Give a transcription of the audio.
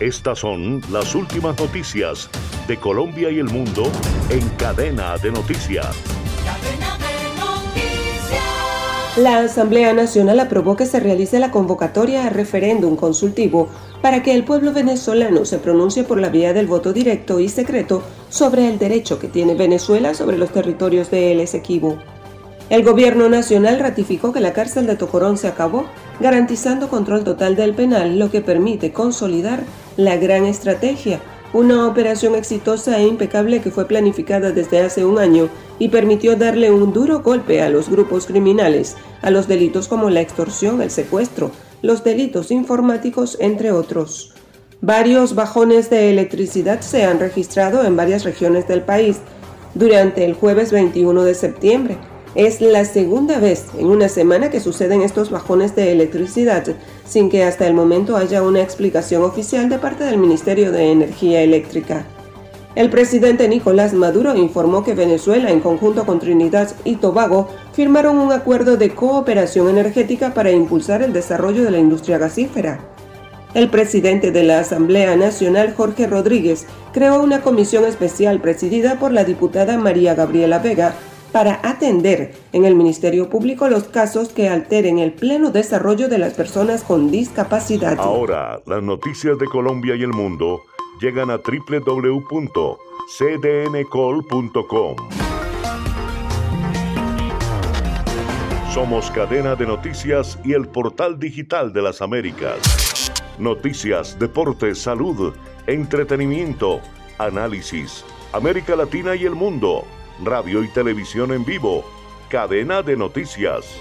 Estas son las últimas noticias de Colombia y el mundo en cadena de noticias. La Asamblea Nacional aprobó que se realice la convocatoria a referéndum consultivo para que el pueblo venezolano se pronuncie por la vía del voto directo y secreto sobre el derecho que tiene Venezuela sobre los territorios de El Esequibo. El gobierno nacional ratificó que la cárcel de Tocorón se acabó, garantizando control total del penal, lo que permite consolidar la gran estrategia, una operación exitosa e impecable que fue planificada desde hace un año y permitió darle un duro golpe a los grupos criminales, a los delitos como la extorsión, el secuestro, los delitos informáticos, entre otros. Varios bajones de electricidad se han registrado en varias regiones del país durante el jueves 21 de septiembre es la segunda vez en una semana que suceden estos bajones de electricidad, sin que hasta el momento haya una explicación oficial de parte del Ministerio de Energía Eléctrica. El presidente Nicolás Maduro informó que Venezuela, en conjunto con Trinidad y Tobago, firmaron un acuerdo de cooperación energética para impulsar el desarrollo de la industria gasífera. El presidente de la Asamblea Nacional, Jorge Rodríguez, creó una comisión especial presidida por la diputada María Gabriela Vega para atender en el Ministerio Público los casos que alteren el pleno desarrollo de las personas con discapacidad. Ahora, las noticias de Colombia y el mundo llegan a www.cdncol.com. Somos cadena de noticias y el portal digital de las Américas. Noticias, deportes, salud, entretenimiento, análisis, América Latina y el mundo radio y televisión en vivo. Cadena de noticias.